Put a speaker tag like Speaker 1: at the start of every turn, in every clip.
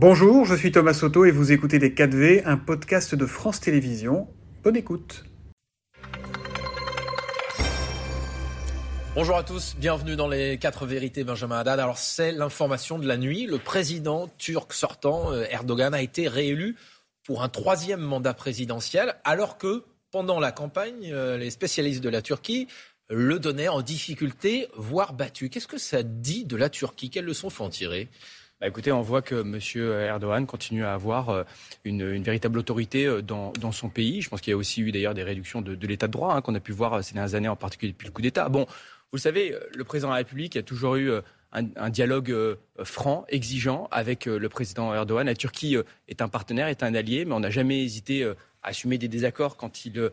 Speaker 1: Bonjour, je suis Thomas Soto et vous écoutez Les 4V, un podcast de France Télévisions. Bonne écoute.
Speaker 2: Bonjour à tous, bienvenue dans les 4 vérités Benjamin Haddad. Alors c'est l'information de la nuit, le président turc sortant, euh, Erdogan, a été réélu pour un troisième mandat présidentiel alors que pendant la campagne, euh, les spécialistes de la Turquie le donnaient en difficulté, voire battu. Qu'est-ce que ça dit de la Turquie? Quelles leçons faut en tirer?
Speaker 3: Bah, écoutez, on voit que M. Erdogan continue à avoir euh, une, véritable autorité euh, dans, son pays. Je pense qu'il y a aussi eu d'ailleurs des réductions de, l'état de droit hein, qu'on a pu voir euh, ces dernières années, en particulier depuis le coup d'État. Bon, vous savez, le président de la République a toujours eu un, dialogue franc, exigeant avec le président Erdogan. La Turquie est un partenaire, est un allié, mais on n'a jamais hésité à assumer des désaccords quand ils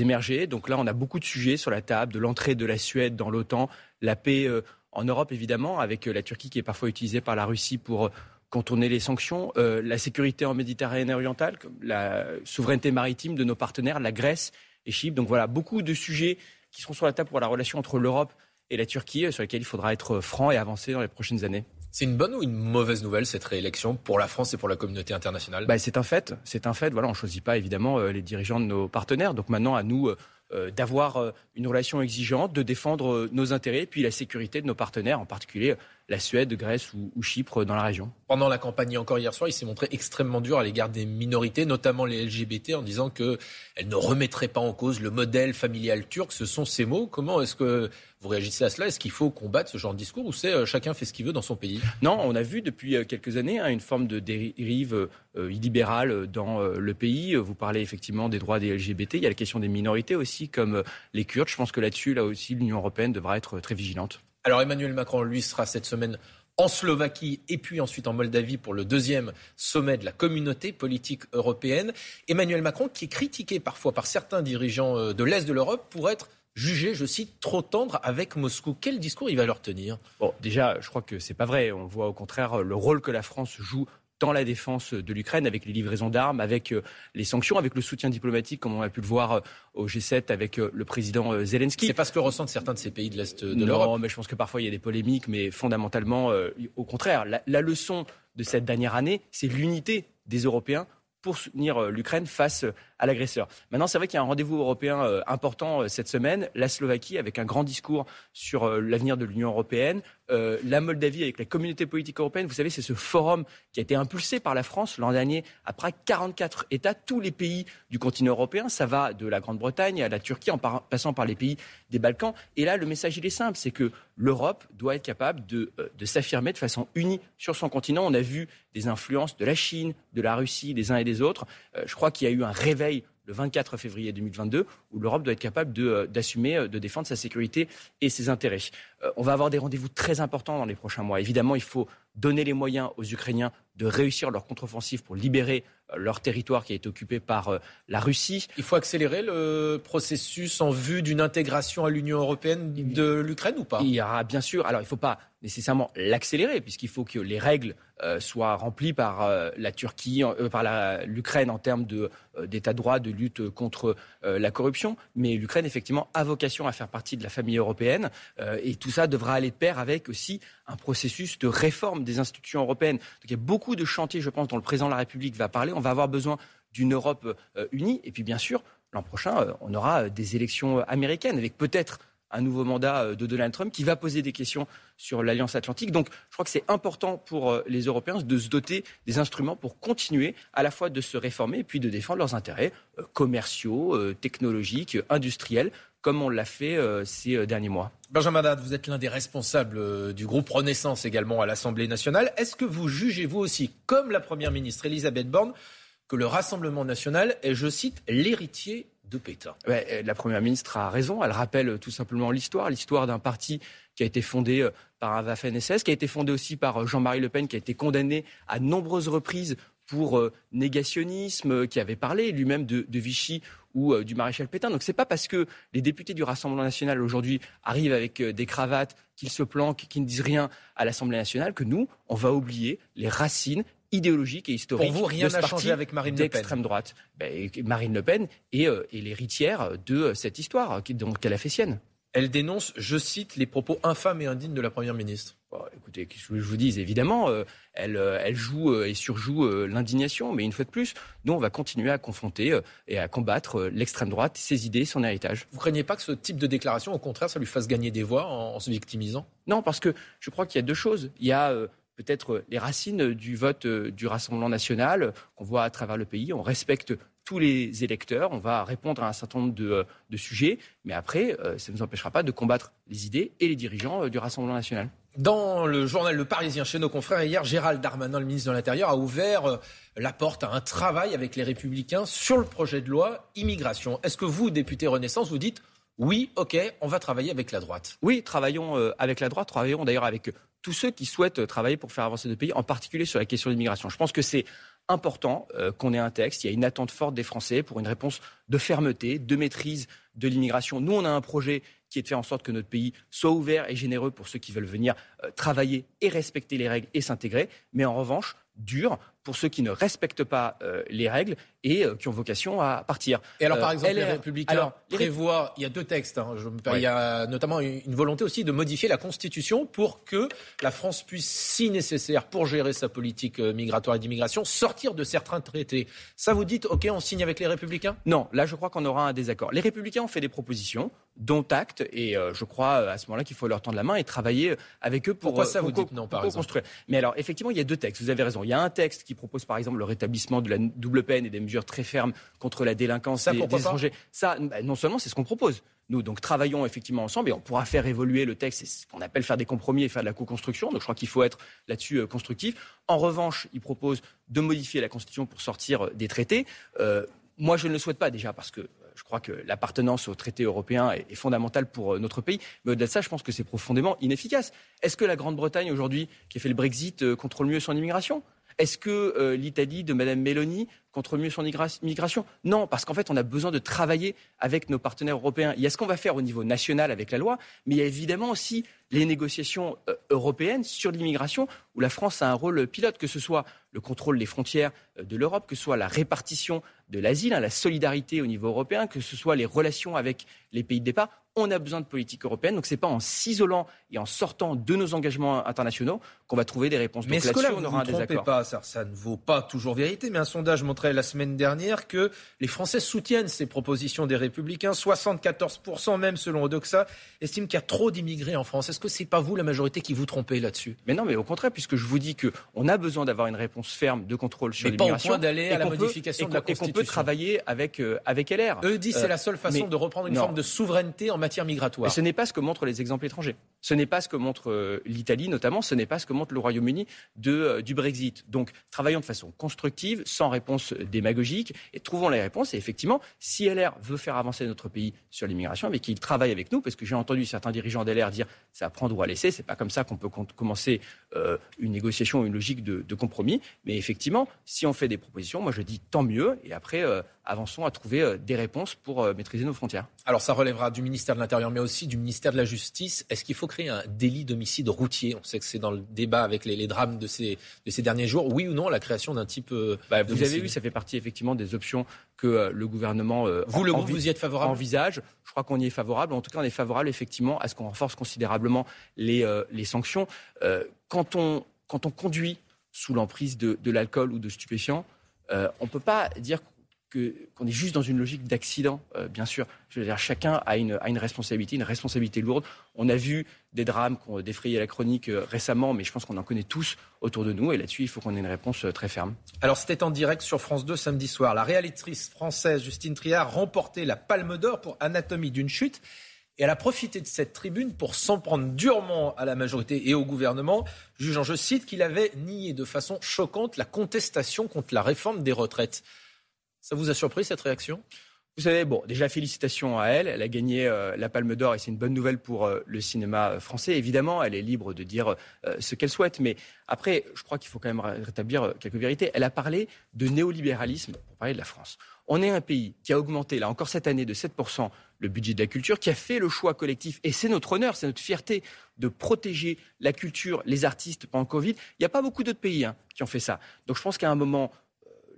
Speaker 3: émergeaient. Donc là, on a beaucoup de sujets sur la table, de l'entrée de la Suède dans l'OTAN, la paix en Europe, évidemment, avec euh, la Turquie qui est parfois utilisée par la Russie pour euh, contourner les sanctions, euh, la sécurité en Méditerranée orientale, la souveraineté maritime de nos partenaires, la Grèce et Chypre. Donc voilà, beaucoup de sujets qui seront sur la table pour la relation entre l'Europe et la Turquie, sur lesquels il faudra être franc et avancer dans les prochaines années.
Speaker 2: C'est une bonne ou une mauvaise nouvelle cette réélection pour la France et pour la communauté internationale?
Speaker 3: Bah, C'est un fait. C'est un fait. Voilà, on ne choisit pas évidemment les dirigeants de nos partenaires. Donc maintenant, à nous d'avoir euh, une relation exigeante, de défendre euh, nos intérêts, puis la sécurité de nos partenaires, en particulier la Suède, Grèce ou, Chypre dans la région.
Speaker 2: Pendant la campagne encore hier soir, il s'est montré extrêmement dur à l'égard des minorités, notamment les LGBT, en disant qu'elles ne remettraient pas en cause le modèle familial turc. Ce sont ces mots. Comment est-ce que vous réagissez à cela? Est-ce qu'il faut combattre ce genre de discours ou c'est euh, chacun fait ce qu'il veut dans son pays?
Speaker 3: Non, on a vu depuis euh, quelques années hein, une forme de dérive euh, illibérale dans le pays. Vous parlez effectivement des droits des LGBT. Il y a la question des minorités aussi, comme les Kurdes. Je pense que là-dessus, là aussi, l'Union européenne devra être très vigilante.
Speaker 2: Alors Emmanuel Macron, lui, sera cette semaine en Slovaquie et puis ensuite en Moldavie pour le deuxième sommet de la communauté politique européenne. Emmanuel Macron qui est critiqué parfois par certains dirigeants euh, de l'Est de l'Europe pour être jugé, je cite, trop tendre avec Moscou. Quel discours il va leur tenir?
Speaker 3: Bon, déjà, je crois que c'est pas vrai. On voit au contraire le rôle que la France joue dans la défense de l'Ukraine, avec les livraisons d'armes, avec euh, les sanctions, avec le soutien diplomatique, comme on a pu le voir euh, au G7 avec euh, le président Zelensky.
Speaker 2: C'est pas ce que ressentent certains de ces pays de l'Est de l'Europe.
Speaker 3: Non, mais je pense que parfois il y a des polémiques, mais fondamentalement, au contraire, la leçon de cette dernière année, c'est l'unité des Européens pour soutenir l'Ukraine face à l'agresseur. Maintenant, c'est vrai qu'il y a un rendez-vous européen euh, important euh, cette semaine, la Slovaquie avec un grand discours sur euh, l'avenir de l'Union européenne, la Moldavie avec la communauté politique européenne. Vous savez, c'est ce forum qui a été impulsé par la France l'an dernier après 44 États, tous les pays du continent européen. Ça va de la Grande-Bretagne à la Turquie en passant par les pays des Balkans. Et là, le message, il est simple, c'est que l'Europe doit être capable de s'affirmer de façon unie sur son continent. On a vu des influences de la Chine, de la Russie, des uns et des autres. je crois qu'il y a eu un réveil le 24 février 2022, où l'Europe doit être capable euh, d'assumer, euh, de, défendre sa sécurité et ses intérêts. Euh, on va avoir des rendez-vous très importants dans les prochains mois. Évidemment, il faut donner les moyens aux Ukrainiens de réussir leur contre-offensive pour libérer leur territoire qui été occupé par la Russie.
Speaker 2: Il faut accélérer le processus en vue d'une intégration à l'Union européenne de l'Ukraine ou pas?
Speaker 3: Il y aura bien sûr, alors il ne faut pas nécessairement l'accélérer, puisqu'il faut que les règles euh, soient remplies par euh, la Turquie, euh, par l'Ukraine en termes d'état de droit, de lutte contre la corruption. Mais l'Ukraine, effectivement, a vocation à faire partie de la famille européenne. et tout ça devra aller de pair avec aussi un processus de réforme des institutions européennes. Donc il y a beaucoup de chantiers, je pense, dont le président de la République va parler. On va avoir besoin d'une Europe unie. Et puis, bien sûr, l'an prochain, on aura des élections américaines avec peut-être un nouveau mandat euh, de Donald Trump qui va poser des questions sur l'Alliance Atlantique. Donc je crois que c'est important pour euh, les Européens de se doter des instruments pour continuer à la fois de se réformer et puis de défendre leurs intérêts euh, commerciaux, technologiques, industriels, comme on l'a fait ces derniers mois.
Speaker 2: Benjamin Dad, vous êtes l'un des responsables du groupe Renaissance également à l'Assemblée nationale. Est-ce que vous jugez, vous aussi, comme la Première ministre Elisabeth Borne, que le Rassemblement national est, je cite, l'héritier de Pétain?
Speaker 3: Euh, la Première ministre a raison. Elle rappelle euh, tout simplement l'histoire, l'histoire d'un parti qui a été fondé euh, par un Waffen-SS, qui a été fondé aussi par Jean-Marie Le Pen, qui a été condamné à nombreuses reprises pour négationnisme, qui avait parlé lui-même de, Vichy ou du maréchal Pétain. Donc c'est pas parce que les députés du Rassemblement national aujourd'hui arrivent avec des cravates, qu'ils se planquent, qu'ils ne disent rien à l'Assemblée nationale, que nous, on va oublier les racines idéologique et historique.
Speaker 2: Pour vous, rien n'a changé avec Marine Le Pen.
Speaker 3: D'extrême droite. Ben, Marine Le Pen est, euh, l'héritière de cette histoire qu'elle a fait sienne.
Speaker 2: Elle dénonce, je cite, les propos infâmes et indignes de la Première ministre.
Speaker 3: écoutez, qu'est-ce que je vous dis Évidemment, euh, elle, euh, elle, joue euh, et surjoue l'indignation, mais une fois de plus, nous, on va continuer à confronter et à combattre l'extrême droite, ses idées, son héritage.
Speaker 2: Vous craignez pas que ce type de déclaration, au contraire, ça lui fasse gagner des voix en, se victimisant?
Speaker 3: Non, parce que je crois qu'il y a deux choses. Il y a peut-être les racines du vote du Rassemblement national qu'on voit à travers le pays. On respecte tous les électeurs, on va répondre à un certain nombre de, de sujets, mais après, ça ne nous empêchera pas de combattre les idées et les dirigeants du Rassemblement national.
Speaker 2: Dans le journal Le Parisien, chez nos confrères, hier, Gérald Darmanin, le ministre de l'Intérieur, a ouvert euh, la porte à un travail avec les Républicains sur le projet de loi immigration. Est-ce que vous, député Renaissance, vous dites oui, ok, on va travailler avec la droite?
Speaker 3: Oui, travaillons euh, avec la droite, travaillons d'ailleurs avec tous ceux qui souhaitent travailler pour faire avancer le pays, en particulier sur la question de l'immigration. Je pense que c'est important euh, qu'on ait un texte. Il y a une attente forte des Français pour une réponse de fermeté, de maîtrise de l'immigration. Nous, on a un projet qui est de faire en sorte que notre pays soit ouvert et généreux pour ceux qui veulent venir euh, travailler et respecter les règles et s'intégrer, mais en revanche dur pour ceux qui ne respectent pas euh, les règles et euh, qui ont vocation à partir.
Speaker 2: Et alors, par exemple, les Républicains prévoient, il y a deux textes, hein, je il y a notamment une volonté aussi de modifier la Constitution pour que la France puisse, si nécessaire, pour gérer sa politique migratoire et d'immigration, sortir de certains traités. Ça, vous dites, OK, on signe avec les Républicains?
Speaker 3: Non, là, je crois qu'on aura un désaccord. Les Républicains ont fait des propositions dont acte. Et euh, je crois euh, à ce moment-là qu'il faut leur tendre la main et travailler euh, avec eux pour,
Speaker 2: Pourquoi ça, vous dites non, par
Speaker 3: construire. Mais alors, effectivement, il y a deux textes. Vous avez raison. Il y a un texte qui propose, par exemple, le rétablissement de la double peine et des mesures très fermes contre la délinquance
Speaker 2: ça,
Speaker 3: des, étrangers. Ça, bah, non seulement c'est ce qu'on propose. Nous, donc, travaillons effectivement ensemble et on pourra faire évoluer le texte. C'est ce qu'on appelle faire des compromis et faire de la co-construction. Donc, je crois qu'il faut être là-dessus constructif. En revanche, il propose de modifier la Constitution pour sortir des traités. moi, je ne le souhaite pas déjà parce que je crois que l'appartenance au traité européen est, fondamentale pour euh, notre pays. Mais au-delà de ça, je pense que c'est profondément inefficace. Est-ce que la Grande-Bretagne, aujourd'hui, qui a fait le Brexit, euh, contrôle mieux son immigration? Est-ce que euh, l'Italie de Mme Meloni contrôle mieux son immigration Non, parce qu'en fait, on a besoin de travailler avec nos partenaires européens. Il y a ce qu'on va faire au niveau national avec la loi, mais il y a évidemment aussi les négociations européennes sur l'immigration, où la France a un rôle pilote, que ce soit le contrôle des frontières de l'Europe, que ce soit la répartition de l'asile, hein, la solidarité au niveau européen, que ce soit les relations avec les pays de départ. On a besoin de politique européenne. Donc, ce n'est pas en s'isolant et en sortant de nos engagements internationaux qu'on va trouver des réponses.
Speaker 2: Mais est-ce que là, vous ne trompez pas ça, ça, ne vaut pas toujours vérité, mais un sondage montrait la semaine dernière que les Français soutiennent ces propositions des Républicains. 74% même, selon Odoxa, estiment qu'il y a trop d'immigrés en France. Est-ce que ce n'est pas vous, la majorité, qui vous trompez là-dessus?
Speaker 3: Mais non, mais au contraire, puisque je vous dis qu'on a besoin d'avoir une réponse ferme de contrôle sur l'immigration.
Speaker 2: D'aller à la modification de la Constitution
Speaker 3: peut travailler avec, euh, avec LR.
Speaker 2: Eux disent que c'est la seule façon de reprendre une forme de souveraineté en matière migratoire.
Speaker 3: ce n'est pas ce que montrent les exemples étrangers. Ce n'est pas ce que montre euh, l'Italie notamment, ce n'est pas ce que montre le Royaume-Uni euh, du Brexit. Donc travaillons de façon constructive, sans réponse démagogique, et trouvons les réponses. Et effectivement, si LR veut faire avancer notre pays sur l'immigration, mais qu'il travaille avec nous, parce que j'ai entendu certains dirigeants d'LR dire ça à prendre ou à laisser, c'est pas comme ça qu'on peut commencer une négociation une logique de, compromis. Mais effectivement, si on fait des propositions, moi je dis tant mieux. Et après, euh, avançons à trouver euh, des réponses pour euh, maîtriser nos frontières.
Speaker 2: Alors ça relèvera du ministère de l'Intérieur, mais aussi du ministère de la Justice. Est-ce qu'il faut créer un délit d'homicide routier? On sait que c'est dans le débat avec les, drames de ces, de ces derniers jours. Oui ou non, la création d'un type...
Speaker 3: Bah, vous avez vu, ça fait partie effectivement des options que le gouvernement
Speaker 2: vous, le groupe, vous y êtes favorable?
Speaker 3: envisage. Je crois qu'on y est favorable. En tout cas, on est favorable effectivement à ce qu'on renforce considérablement les, les sanctions. quand, on, quand on conduit sous l'emprise de, de l'alcool ou de stupéfiants, on ne peut pas dire qu'on est juste dans une logique d'accident, euh, bien sûr. Chacun a une, a une, responsabilité, une responsabilité lourde. On a vu des drames qui ont défrayé la chronique euh, récemment, mais je pense qu'on en connaît tous autour de nous. Et là-dessus, il faut qu'on ait une réponse euh, très ferme.
Speaker 2: Alors, c'était en direct sur France 2 samedi soir. La réalisatrice française Justine Triard remportait la Palme d'Or pour Anatomie d'une chute. Et elle a profité de cette tribune pour s'en prendre durement à la majorité et au gouvernement, jugeant, je cite, qu'il avait nié de façon choquante la contestation contre la réforme des retraites. Ça vous a surpris cette réaction?
Speaker 3: Vous savez, bon, déjà félicitations à elle. Elle a gagné euh, la Palme d'Or et c'est une bonne nouvelle pour euh, le cinéma euh, français. Évidemment, elle est libre de dire ce qu'elle souhaite, mais après, je crois qu'il faut quand même rétablir quelques vérités. Elle a parlé de néolibéralisme pour parler de la France. On est un pays qui a augmenté, là encore cette année, de 7% le budget de la culture, qui a fait le choix collectif, et c'est notre honneur, c'est notre fierté, de protéger la culture, les artistes pendant le Covid. Il n'y a pas beaucoup d'autres pays hein, qui ont fait ça. Donc je pense qu'à un moment,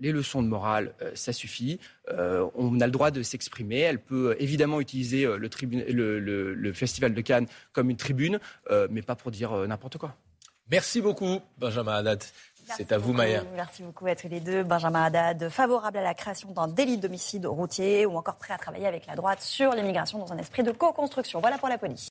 Speaker 3: les leçons de morale, ça suffit. on a le droit de s'exprimer. Elle peut évidemment utiliser le, le, Festival de Cannes comme une tribune, mais pas pour dire n'importe quoi.
Speaker 2: Merci beaucoup, Benjamin Haddad. C'est à vous, Maya.
Speaker 4: Merci beaucoup à tous les deux. Benjamin Haddad, favorable à la création d'un délit d'homicide routier ou encore prêt à travailler avec la droite sur l'immigration dans un esprit de co-construction. Voilà pour la police.